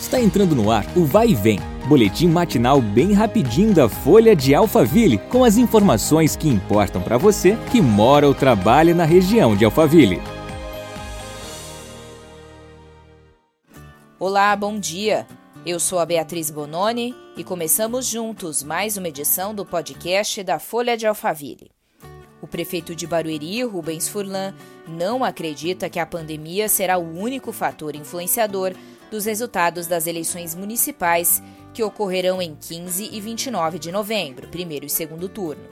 Está entrando no ar o Vai e Vem, boletim matinal bem rapidinho da Folha de Alphaville, com as informações que importam para você que mora ou trabalha na região de Alphaville. Olá, bom dia. Eu sou a Beatriz Bononi e começamos juntos mais uma edição do podcast da Folha de Alphaville. O prefeito de Barueri, Rubens Furlan, não acredita que a pandemia será o único fator influenciador dos resultados das eleições municipais que ocorrerão em 15 e 29 de novembro, primeiro e segundo turno.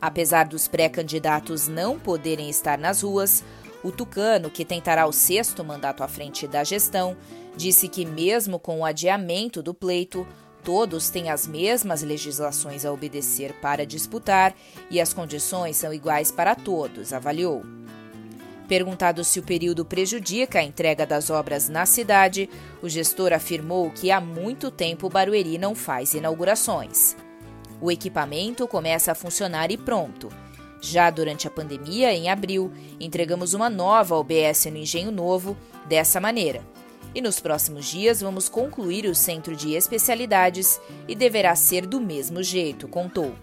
Apesar dos pré-candidatos não poderem estar nas ruas, o Tucano, que tentará o sexto mandato à frente da gestão, disse que, mesmo com o adiamento do pleito, todos têm as mesmas legislações a obedecer para disputar e as condições são iguais para todos, avaliou. Perguntado se o período prejudica a entrega das obras na cidade, o gestor afirmou que há muito tempo Barueri não faz inaugurações. O equipamento começa a funcionar e pronto. Já durante a pandemia, em abril, entregamos uma nova OBS no Engenho Novo dessa maneira. E nos próximos dias vamos concluir o centro de especialidades e deverá ser do mesmo jeito, contou.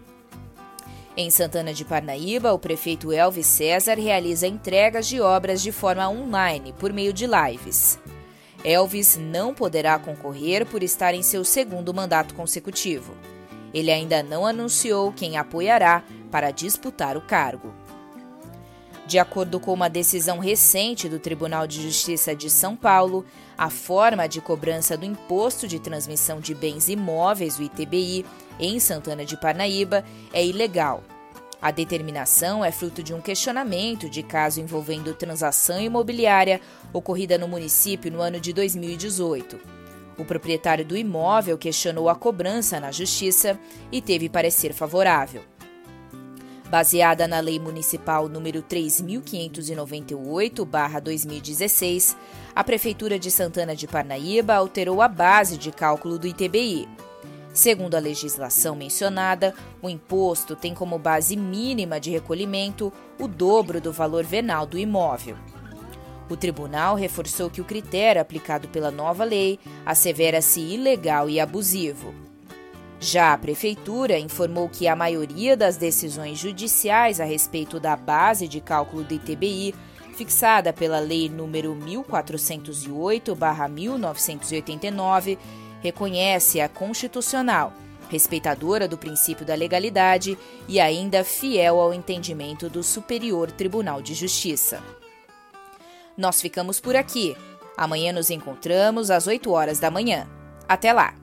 Em Santana de Parnaíba, o prefeito Elvis César realiza entregas de obras de forma online, por meio de lives. Elvis não poderá concorrer por estar em seu segundo mandato consecutivo. Ele ainda não anunciou quem apoiará para disputar o cargo. De acordo com uma decisão recente do Tribunal de Justiça de São Paulo, a forma de cobrança do Imposto de Transmissão de Bens Imóveis, o ITBI, em Santana de Parnaíba, é ilegal. A determinação é fruto de um questionamento de caso envolvendo transação imobiliária ocorrida no município no ano de 2018. O proprietário do imóvel questionou a cobrança na justiça e teve parecer favorável. Baseada na Lei Municipal número 3598/2016, a Prefeitura de Santana de Parnaíba alterou a base de cálculo do ITBI. Segundo a legislação mencionada, o imposto tem como base mínima de recolhimento o dobro do valor venal do imóvel. O tribunal reforçou que o critério aplicado pela nova lei assevera-se ilegal e abusivo. Já a Prefeitura informou que a maioria das decisões judiciais a respeito da base de cálculo do ITBI, fixada pela Lei nº 1408-1989, reconhece-a constitucional, respeitadora do princípio da legalidade e ainda fiel ao entendimento do Superior Tribunal de Justiça. Nós ficamos por aqui. Amanhã nos encontramos às 8 horas da manhã. Até lá!